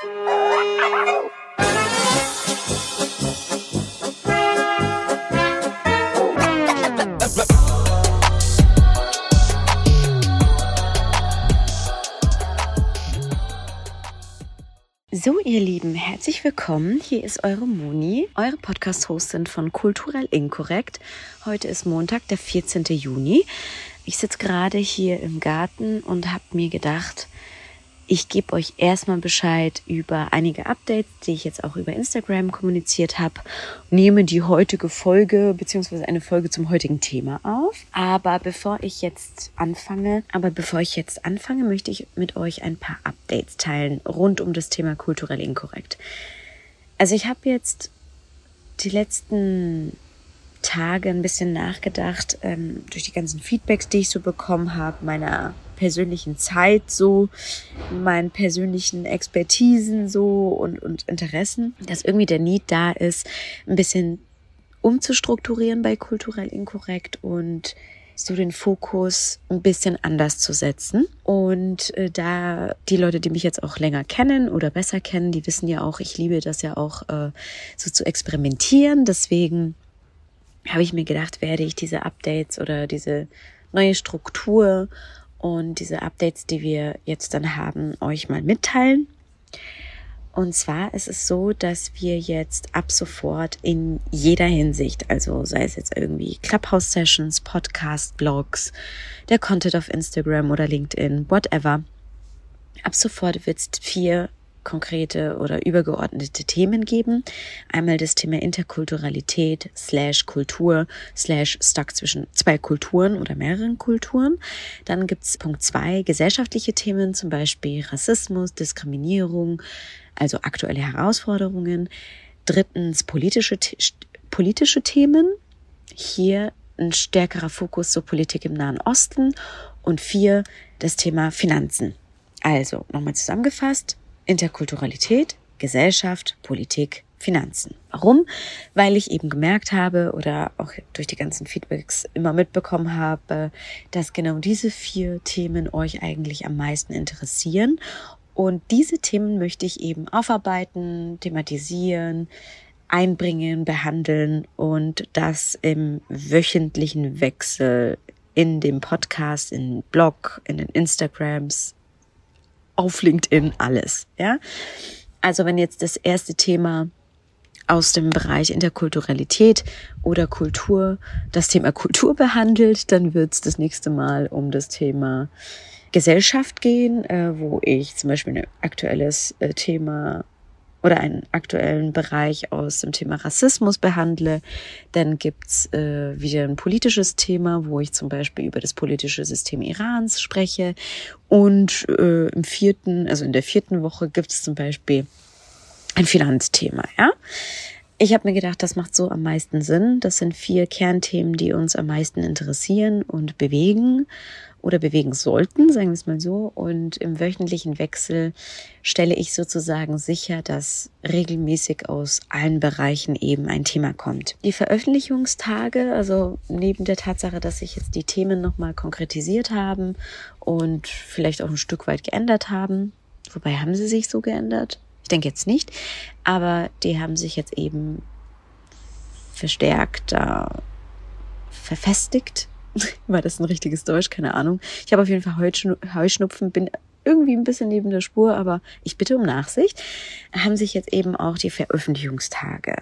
So, ihr Lieben, herzlich willkommen. Hier ist eure Moni, eure Podcast-Hostin von Kulturell Inkorrekt. Heute ist Montag, der 14. Juni. Ich sitze gerade hier im Garten und habe mir gedacht, ich gebe euch erstmal Bescheid über einige Updates, die ich jetzt auch über Instagram kommuniziert habe. Nehme die heutige Folge beziehungsweise eine Folge zum heutigen Thema auf. Aber bevor ich jetzt anfange, aber bevor ich jetzt anfange, möchte ich mit euch ein paar Updates teilen rund um das Thema kulturell inkorrekt. Also ich habe jetzt die letzten Tage ein bisschen nachgedacht, ähm, durch die ganzen Feedbacks, die ich so bekommen habe, meiner persönlichen Zeit so, meinen persönlichen Expertisen so und, und Interessen, dass irgendwie der Need da ist, ein bisschen umzustrukturieren bei kulturell inkorrekt und so den Fokus ein bisschen anders zu setzen. Und äh, da die Leute, die mich jetzt auch länger kennen oder besser kennen, die wissen ja auch, ich liebe das ja auch äh, so zu experimentieren. Deswegen habe ich mir gedacht, werde ich diese Updates oder diese neue Struktur und diese Updates, die wir jetzt dann haben, euch mal mitteilen. Und zwar ist es so, dass wir jetzt ab sofort in jeder Hinsicht, also sei es jetzt irgendwie Clubhouse-Sessions, Podcast, Blogs, der Content auf Instagram oder LinkedIn, whatever, ab sofort wird es vier konkrete oder übergeordnete Themen geben. Einmal das Thema Interkulturalität slash Kultur slash stuck zwischen zwei Kulturen oder mehreren Kulturen. Dann gibt's Punkt zwei gesellschaftliche Themen, zum Beispiel Rassismus, Diskriminierung, also aktuelle Herausforderungen. Drittens politische, politische Themen. Hier ein stärkerer Fokus zur Politik im Nahen Osten. Und vier, das Thema Finanzen. Also, nochmal zusammengefasst, Interkulturalität, Gesellschaft, Politik, Finanzen. Warum? Weil ich eben gemerkt habe oder auch durch die ganzen Feedbacks immer mitbekommen habe, dass genau diese vier Themen euch eigentlich am meisten interessieren. Und diese Themen möchte ich eben aufarbeiten, thematisieren, einbringen, behandeln und das im wöchentlichen Wechsel in dem Podcast, in Blog, in den Instagrams, auf LinkedIn alles, ja. Also wenn jetzt das erste Thema aus dem Bereich Interkulturalität oder Kultur das Thema Kultur behandelt, dann wird es das nächste Mal um das Thema Gesellschaft gehen, äh, wo ich zum Beispiel ein aktuelles äh, Thema oder einen aktuellen Bereich aus dem Thema Rassismus behandle. Dann gibt's äh, wieder ein politisches Thema, wo ich zum Beispiel über das politische System Irans spreche. Und äh, im vierten, also in der vierten Woche gibt es zum Beispiel ein Finanzthema, ja. Ich habe mir gedacht, das macht so am meisten Sinn. Das sind vier Kernthemen, die uns am meisten interessieren und bewegen oder bewegen sollten, sagen wir es mal so. Und im wöchentlichen Wechsel stelle ich sozusagen sicher, dass regelmäßig aus allen Bereichen eben ein Thema kommt. Die Veröffentlichungstage, also neben der Tatsache, dass sich jetzt die Themen nochmal konkretisiert haben und vielleicht auch ein Stück weit geändert haben, wobei haben sie sich so geändert? Ich denke jetzt nicht, aber die haben sich jetzt eben verstärkt, äh, verfestigt, War das ein richtiges Deutsch? Keine Ahnung. Ich habe auf jeden Fall Heuschnupfen, bin irgendwie ein bisschen neben der Spur, aber ich bitte um Nachsicht. Haben sich jetzt eben auch die Veröffentlichungstage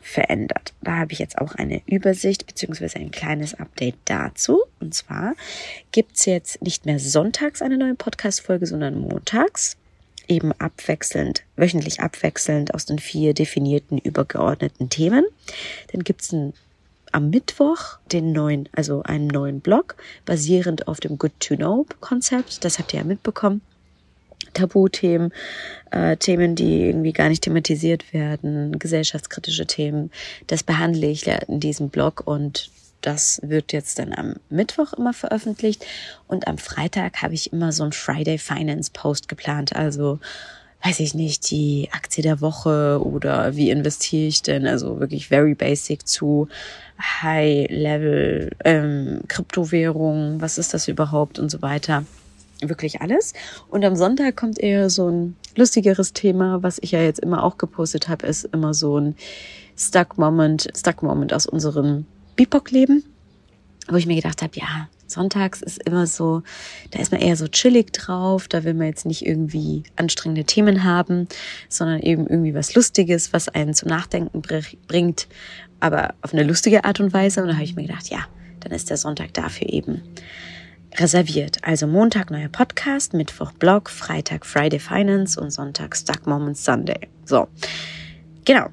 verändert. Da habe ich jetzt auch eine Übersicht beziehungsweise ein kleines Update dazu. Und zwar gibt's jetzt nicht mehr sonntags eine neue Podcast-Folge, sondern montags. Eben abwechselnd, wöchentlich abwechselnd aus den vier definierten übergeordneten Themen. Dann gibt's ein am Mittwoch den neuen, also einen neuen Blog, basierend auf dem Good to Know Konzept. Das habt ihr ja mitbekommen. Tabuthemen, äh, Themen, die irgendwie gar nicht thematisiert werden, gesellschaftskritische Themen. Das behandle ich in diesem Blog und das wird jetzt dann am Mittwoch immer veröffentlicht. Und am Freitag habe ich immer so ein Friday Finance Post geplant. Also weiß ich nicht, die Aktie der Woche oder wie investiere ich denn? Also wirklich very basic zu High-Level ähm, Kryptowährung, was ist das überhaupt und so weiter. wirklich alles. Und am Sonntag kommt eher so ein lustigeres Thema, was ich ja jetzt immer auch gepostet habe, ist immer so ein Stuck Moment, Stuck Moment aus unserem BIPOC-Leben, wo ich mir gedacht habe, ja, sonntags ist immer so, da ist man eher so chillig drauf, da will man jetzt nicht irgendwie anstrengende Themen haben, sondern eben irgendwie was Lustiges, was einen zum Nachdenken bringt, aber auf eine lustige Art und Weise. Und da habe ich mir gedacht, ja, dann ist der Sonntag dafür eben reserviert. Also Montag neuer Podcast, Mittwoch Blog, Freitag Friday Finance und Sonntag Stuck Moments Sunday. So, genau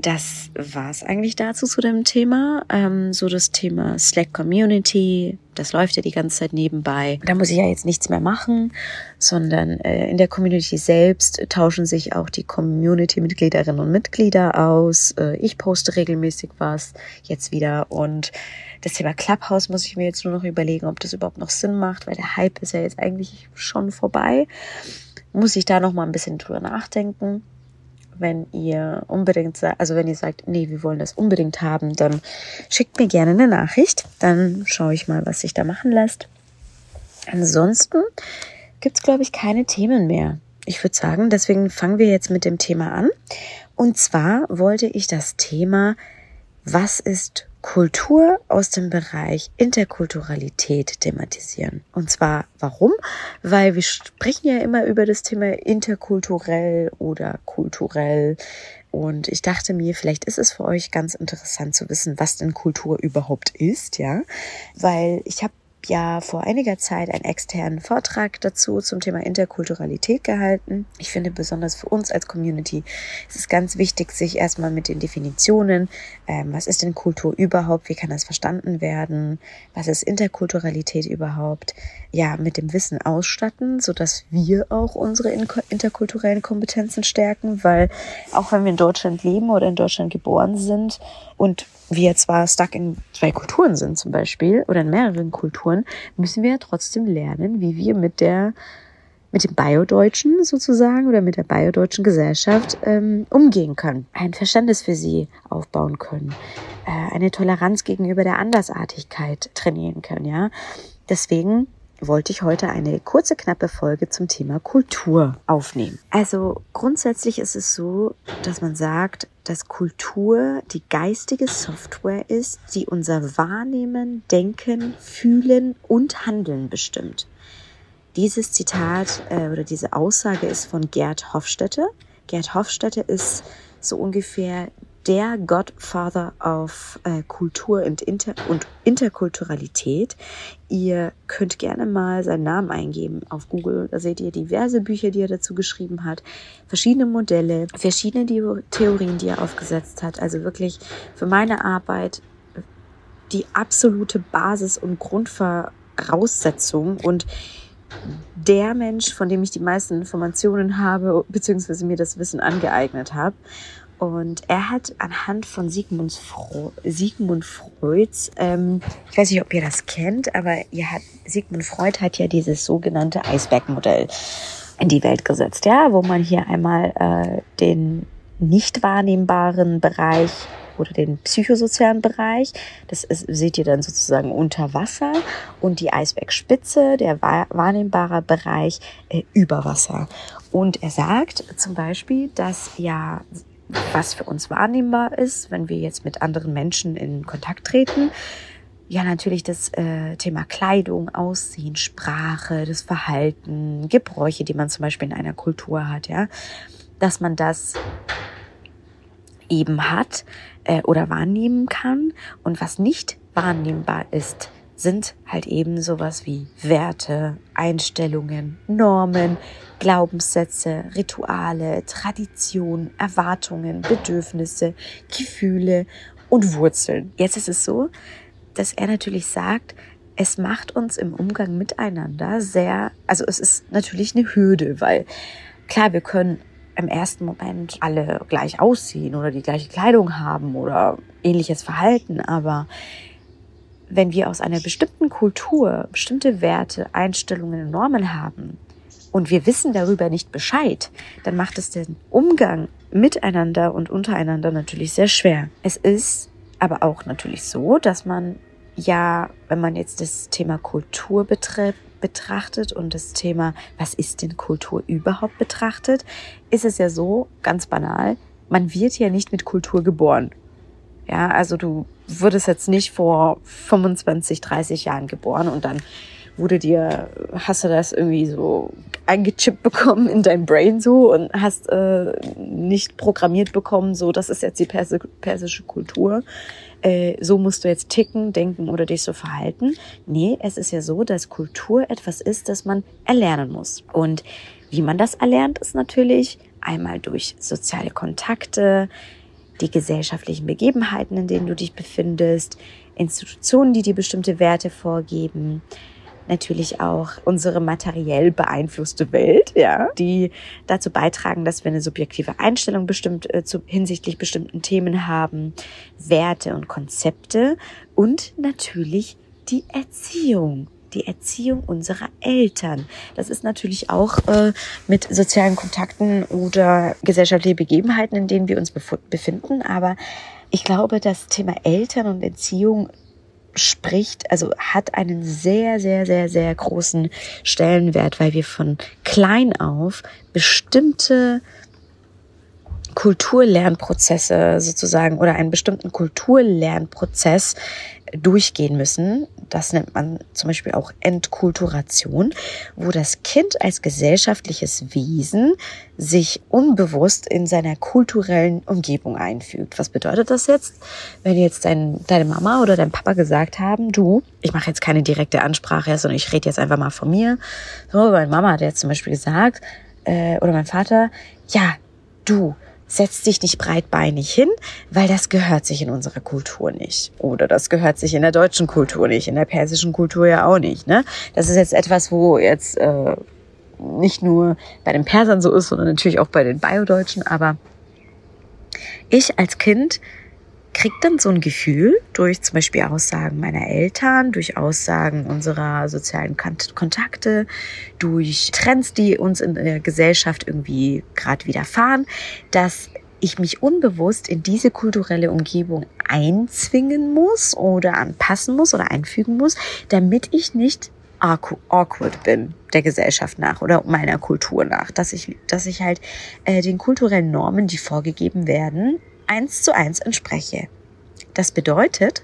das war's eigentlich dazu zu dem Thema. Ähm, so das Thema Slack Community, das läuft ja die ganze Zeit nebenbei. Da muss ich ja jetzt nichts mehr machen, sondern äh, in der Community selbst tauschen sich auch die Community-Mitgliederinnen und Mitglieder aus. Äh, ich poste regelmäßig was jetzt wieder und das Thema Clubhouse muss ich mir jetzt nur noch überlegen, ob das überhaupt noch Sinn macht, weil der Hype ist ja jetzt eigentlich schon vorbei. Muss ich da noch mal ein bisschen drüber nachdenken wenn ihr unbedingt, also wenn ihr sagt, nee, wir wollen das unbedingt haben, dann schickt mir gerne eine Nachricht. Dann schaue ich mal, was sich da machen lässt. Ansonsten gibt's glaube ich, keine Themen mehr. Ich würde sagen, deswegen fangen wir jetzt mit dem Thema an. Und zwar wollte ich das Thema, was ist Kultur aus dem Bereich Interkulturalität thematisieren. Und zwar warum? Weil wir sprechen ja immer über das Thema interkulturell oder kulturell. Und ich dachte mir, vielleicht ist es für euch ganz interessant zu wissen, was denn Kultur überhaupt ist, ja? Weil ich habe ja vor einiger Zeit einen externen Vortrag dazu zum Thema Interkulturalität gehalten. Ich finde besonders für uns als Community ist es ganz wichtig, sich erstmal mit den Definitionen, ähm, was ist denn Kultur überhaupt, wie kann das verstanden werden, was ist Interkulturalität überhaupt, ja, mit dem Wissen ausstatten, so dass wir auch unsere interkulturellen Kompetenzen stärken, weil auch wenn wir in Deutschland leben oder in Deutschland geboren sind und wir zwar stuck in zwei Kulturen sind zum Beispiel oder in mehreren Kulturen, müssen wir ja trotzdem lernen, wie wir mit der mit dem Biodeutschen sozusagen oder mit der biodeutschen Gesellschaft ähm, umgehen können, ein Verständnis für sie aufbauen können, äh, eine Toleranz gegenüber der Andersartigkeit trainieren können, ja. Deswegen wollte ich heute eine kurze, knappe Folge zum Thema Kultur aufnehmen. Also grundsätzlich ist es so, dass man sagt, dass Kultur die geistige Software ist, die unser Wahrnehmen, Denken, Fühlen und Handeln bestimmt. Dieses Zitat äh, oder diese Aussage ist von Gerd Hofstede. Gerd Hofstede ist so ungefähr der Godfather auf äh, Kultur und, Inter und Interkulturalität. Ihr könnt gerne mal seinen Namen eingeben auf Google. Da seht ihr diverse Bücher, die er dazu geschrieben hat, verschiedene Modelle, verschiedene Theorien, die er aufgesetzt hat. Also wirklich für meine Arbeit die absolute Basis und Grundvoraussetzung und der Mensch, von dem ich die meisten Informationen habe, beziehungsweise mir das Wissen angeeignet habe. Und er hat anhand von Sigmund, Fro Sigmund Freuds, ähm, ich weiß nicht, ob ihr das kennt, aber ihr hat, Sigmund Freud hat ja dieses sogenannte Eisbergmodell in die Welt gesetzt, ja, wo man hier einmal äh, den nicht wahrnehmbaren Bereich oder den psychosozialen Bereich. Das ist, seht ihr dann sozusagen unter Wasser und die Eisbergspitze, der wahrnehmbare Bereich äh, über Wasser. Und er sagt zum Beispiel, dass ja was für uns wahrnehmbar ist, wenn wir jetzt mit anderen Menschen in Kontakt treten. Ja, natürlich das äh, Thema Kleidung, Aussehen, Sprache, das Verhalten, Gebräuche, die man zum Beispiel in einer Kultur hat, ja, dass man das eben hat äh, oder wahrnehmen kann und was nicht wahrnehmbar ist, sind halt eben sowas wie Werte, Einstellungen, Normen, Glaubenssätze, Rituale, Tradition, Erwartungen, Bedürfnisse, Gefühle und Wurzeln. Jetzt ist es so, dass er natürlich sagt, es macht uns im Umgang miteinander sehr, also es ist natürlich eine Hürde, weil klar, wir können im ersten Moment alle gleich aussehen oder die gleiche Kleidung haben oder ähnliches Verhalten, aber wenn wir aus einer bestimmten Kultur bestimmte Werte, Einstellungen, Normen haben und wir wissen darüber nicht Bescheid, dann macht es den Umgang miteinander und untereinander natürlich sehr schwer. Es ist aber auch natürlich so, dass man ja, wenn man jetzt das Thema Kultur betrifft, betrachtet und das Thema, was ist denn Kultur überhaupt betrachtet, ist es ja so, ganz banal, man wird ja nicht mit Kultur geboren. Ja, also du wurdest jetzt nicht vor 25, 30 Jahren geboren und dann wurde dir, hast du das irgendwie so eingechippt bekommen in dein Brain so und hast äh, nicht programmiert bekommen, so das ist jetzt die Persi persische Kultur. Äh, so musst du jetzt ticken, denken oder dich so verhalten. Nee, es ist ja so, dass Kultur etwas ist, das man erlernen muss. Und wie man das erlernt, ist natürlich einmal durch soziale Kontakte, die gesellschaftlichen Begebenheiten, in denen du dich befindest, Institutionen, die dir bestimmte Werte vorgeben, natürlich auch unsere materiell beeinflusste Welt, ja, die dazu beitragen, dass wir eine subjektive Einstellung bestimmt äh, zu, hinsichtlich bestimmten Themen haben, Werte und Konzepte und natürlich die Erziehung die Erziehung unserer Eltern. Das ist natürlich auch äh, mit sozialen Kontakten oder gesellschaftlichen Begebenheiten, in denen wir uns befinden. Aber ich glaube, das Thema Eltern und Erziehung spricht, also hat einen sehr, sehr, sehr, sehr großen Stellenwert, weil wir von klein auf bestimmte Kulturlernprozesse sozusagen oder einen bestimmten Kulturlernprozess durchgehen müssen. Das nennt man zum Beispiel auch Entkulturation, wo das Kind als gesellschaftliches Wesen sich unbewusst in seiner kulturellen Umgebung einfügt. Was bedeutet das jetzt? Wenn jetzt dein, deine Mama oder dein Papa gesagt haben, du, ich mache jetzt keine direkte Ansprache, sondern ich rede jetzt einfach mal von mir. So, meine Mama hat jetzt zum Beispiel gesagt, äh, oder mein Vater, ja, du, setz dich nicht breitbeinig hin, weil das gehört sich in unserer Kultur nicht. Oder das gehört sich in der deutschen Kultur nicht, in der persischen Kultur ja auch nicht. Ne? Das ist jetzt etwas, wo jetzt äh, nicht nur bei den Persern so ist, sondern natürlich auch bei den Biodeutschen. Aber ich als Kind krieg dann so ein Gefühl durch zum Beispiel Aussagen meiner Eltern, durch Aussagen unserer sozialen Kontakte, durch Trends, die uns in der Gesellschaft irgendwie gerade widerfahren, dass ich mich unbewusst in diese kulturelle Umgebung einzwingen muss oder anpassen muss oder einfügen muss, damit ich nicht awkward bin der Gesellschaft nach oder meiner Kultur nach, dass ich, dass ich halt äh, den kulturellen Normen, die vorgegeben werden, eins zu eins entspreche. Das bedeutet,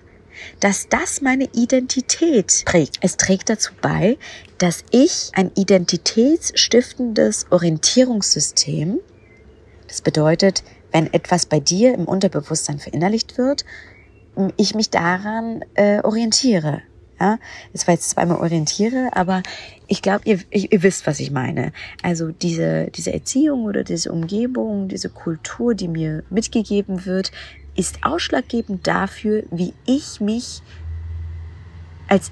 dass das meine Identität prägt. Es trägt dazu bei, dass ich ein identitätsstiftendes Orientierungssystem, das bedeutet, wenn etwas bei dir im Unterbewusstsein verinnerlicht wird, ich mich daran äh, orientiere. Ja, das war jetzt zweimal orientiere, aber ich glaube, ihr, ihr wisst, was ich meine. Also diese, diese Erziehung oder diese Umgebung, diese Kultur, die mir mitgegeben wird, ist ausschlaggebend dafür, wie ich mich als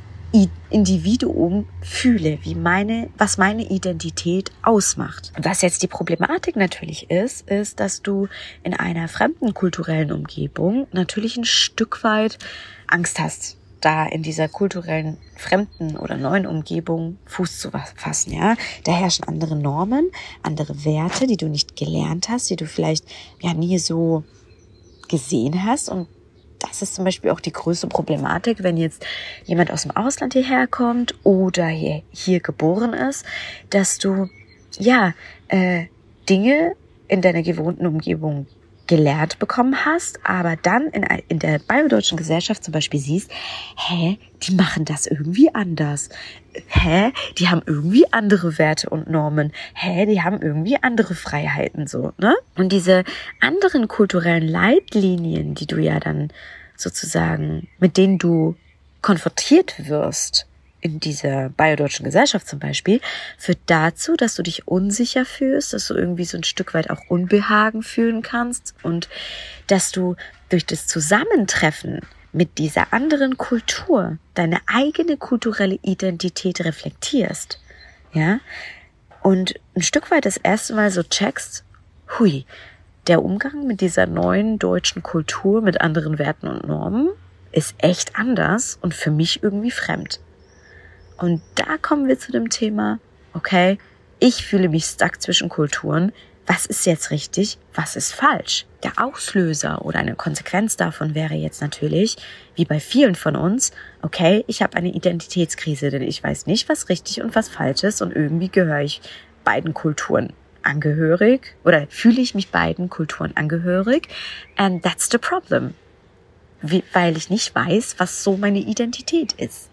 Individuum fühle, wie meine, was meine Identität ausmacht. Was jetzt die Problematik natürlich ist, ist, dass du in einer fremden kulturellen Umgebung natürlich ein Stück weit Angst hast, da in dieser kulturellen fremden oder neuen Umgebung Fuß zu fassen, ja. Da herrschen andere Normen, andere Werte, die du nicht gelernt hast, die du vielleicht ja nie so gesehen hast und das ist zum Beispiel auch die größte Problematik, wenn jetzt jemand aus dem Ausland hierher kommt oder hier, hier geboren ist, dass du ja äh, Dinge in deiner gewohnten Umgebung gelernt bekommen hast, aber dann in, in der biodeutschen Gesellschaft zum Beispiel siehst, hä, die machen das irgendwie anders. Hä, die haben irgendwie andere Werte und Normen. Hä, die haben irgendwie andere Freiheiten so, ne? Und diese anderen kulturellen Leitlinien, die du ja dann sozusagen, mit denen du konfrontiert wirst, in dieser biodeutschen Gesellschaft zum Beispiel, führt dazu, dass du dich unsicher fühlst, dass du irgendwie so ein Stück weit auch Unbehagen fühlen kannst und dass du durch das Zusammentreffen mit dieser anderen Kultur deine eigene kulturelle Identität reflektierst. Ja? Und ein Stück weit das erste Mal so checkst, hui, der Umgang mit dieser neuen deutschen Kultur, mit anderen Werten und Normen ist echt anders und für mich irgendwie fremd. Und da kommen wir zu dem Thema, okay, ich fühle mich stuck zwischen Kulturen. was ist jetzt richtig, was ist falsch. Der Auslöser oder eine Konsequenz davon wäre jetzt natürlich, wie bei vielen von uns, okay, ich habe eine Identitätskrise, denn ich weiß nicht, was richtig und was falsch ist und irgendwie gehöre ich beiden Kulturen angehörig oder fühle ich mich beiden Kulturen angehörig. And that's the problem. Weil ich nicht weiß, was so meine Identität ist.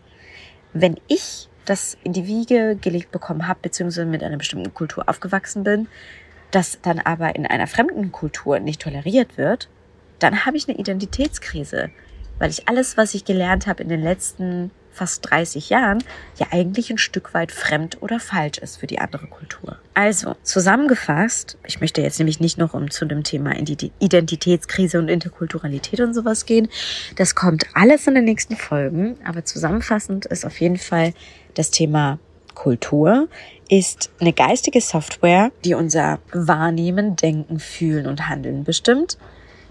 Wenn ich das in die Wiege gelegt bekommen habe, beziehungsweise mit einer bestimmten Kultur aufgewachsen bin, das dann aber in einer fremden Kultur nicht toleriert wird, dann habe ich eine Identitätskrise, weil ich alles, was ich gelernt habe in den letzten fast 30 Jahren, ja eigentlich ein Stück weit fremd oder falsch ist für die andere Kultur. Also, zusammengefasst, ich möchte jetzt nämlich nicht noch um zu dem Thema Identitätskrise und Interkulturalität und sowas gehen. Das kommt alles in den nächsten Folgen, aber zusammenfassend ist auf jeden Fall das Thema Kultur ist eine geistige Software, die unser Wahrnehmen, Denken, Fühlen und Handeln bestimmt.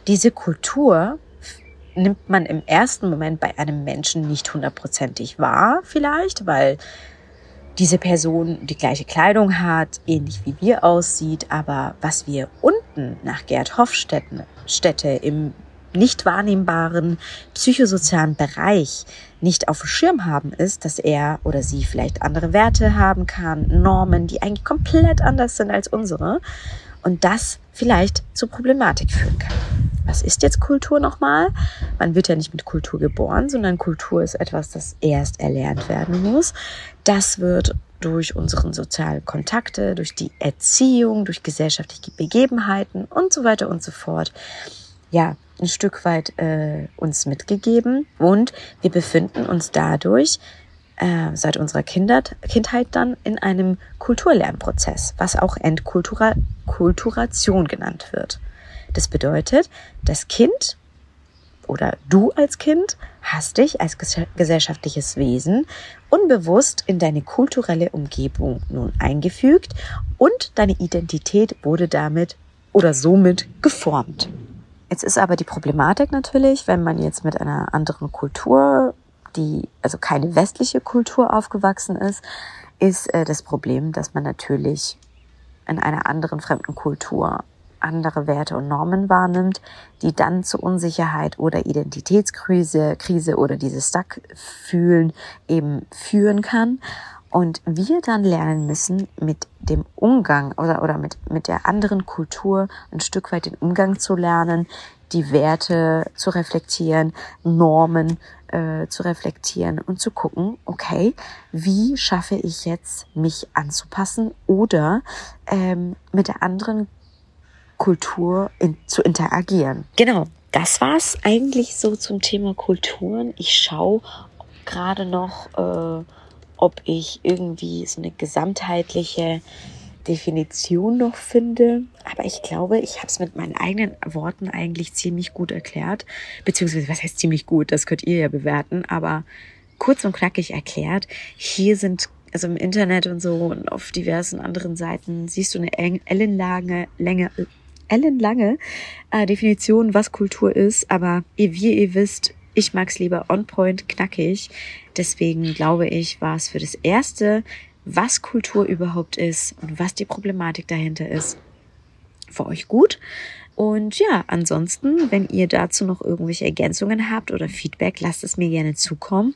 Diese Kultur nimmt man im ersten Moment bei einem Menschen nicht hundertprozentig wahr, vielleicht, weil diese Person die gleiche Kleidung hat, ähnlich wie wir aussieht, aber was wir unten nach Gerd Hofstätte im nicht wahrnehmbaren psychosozialen Bereich nicht auf dem Schirm haben, ist, dass er oder sie vielleicht andere Werte haben kann, Normen, die eigentlich komplett anders sind als unsere und das vielleicht zur Problematik führen kann. Was ist jetzt Kultur nochmal? Man wird ja nicht mit Kultur geboren, sondern Kultur ist etwas, das erst erlernt werden muss. Das wird durch unseren sozialen Kontakte, durch die Erziehung, durch gesellschaftliche Begebenheiten und so weiter und so fort, ja, ein Stück weit äh, uns mitgegeben. Und wir befinden uns dadurch äh, seit unserer Kindheit, Kindheit dann in einem Kulturlernprozess, was auch Entkulturation genannt wird. Das bedeutet, das Kind oder du als Kind hast dich als gesellschaftliches Wesen unbewusst in deine kulturelle Umgebung nun eingefügt und deine Identität wurde damit oder somit geformt. Jetzt ist aber die Problematik natürlich, wenn man jetzt mit einer anderen Kultur die also keine westliche Kultur aufgewachsen ist, ist äh, das Problem, dass man natürlich in einer anderen fremden Kultur andere Werte und Normen wahrnimmt, die dann zu Unsicherheit oder Identitätskrise Krise oder dieses Stuck-Fühlen eben führen kann. Und wir dann lernen müssen, mit dem Umgang oder, oder mit, mit der anderen Kultur ein Stück weit den Umgang zu lernen, die Werte zu reflektieren, Normen äh, zu reflektieren und zu gucken, okay, wie schaffe ich jetzt, mich anzupassen oder ähm, mit der anderen Kultur in, zu interagieren. Genau, das war's eigentlich so zum Thema Kulturen. Ich schaue gerade noch, äh, ob ich irgendwie so eine gesamtheitliche Definition noch finde. Aber ich glaube, ich habe es mit meinen eigenen Worten eigentlich ziemlich gut erklärt. Beziehungsweise, was heißt ziemlich gut? Das könnt ihr ja bewerten. Aber kurz und knackig erklärt, hier sind also im Internet und so und auf diversen anderen Seiten siehst du eine ellenlange, Länge, ellenlange äh, Definition, was Kultur ist. Aber wie ihr wisst, ich mag's lieber on point, knackig. Deswegen glaube ich, war es für das erste was Kultur überhaupt ist und was die Problematik dahinter ist, für euch gut. Und ja, ansonsten, wenn ihr dazu noch irgendwelche Ergänzungen habt oder Feedback, lasst es mir gerne zukommen.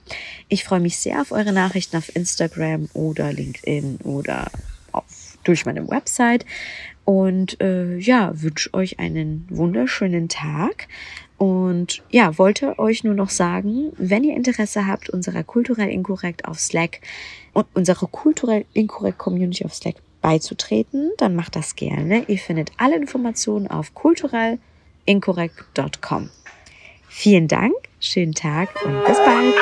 Ich freue mich sehr auf eure Nachrichten auf Instagram oder LinkedIn oder auf, durch meine Website. Und äh, ja, wünsche euch einen wunderschönen Tag. Und ja, wollte euch nur noch sagen, wenn ihr Interesse habt, unserer kulturell inkorrekt auf Slack und unserer kulturell inkorrekt Community auf Slack beizutreten, dann macht das gerne. Ihr findet alle Informationen auf kulturellinkorrekt.com. Vielen Dank, schönen Tag und bis bald.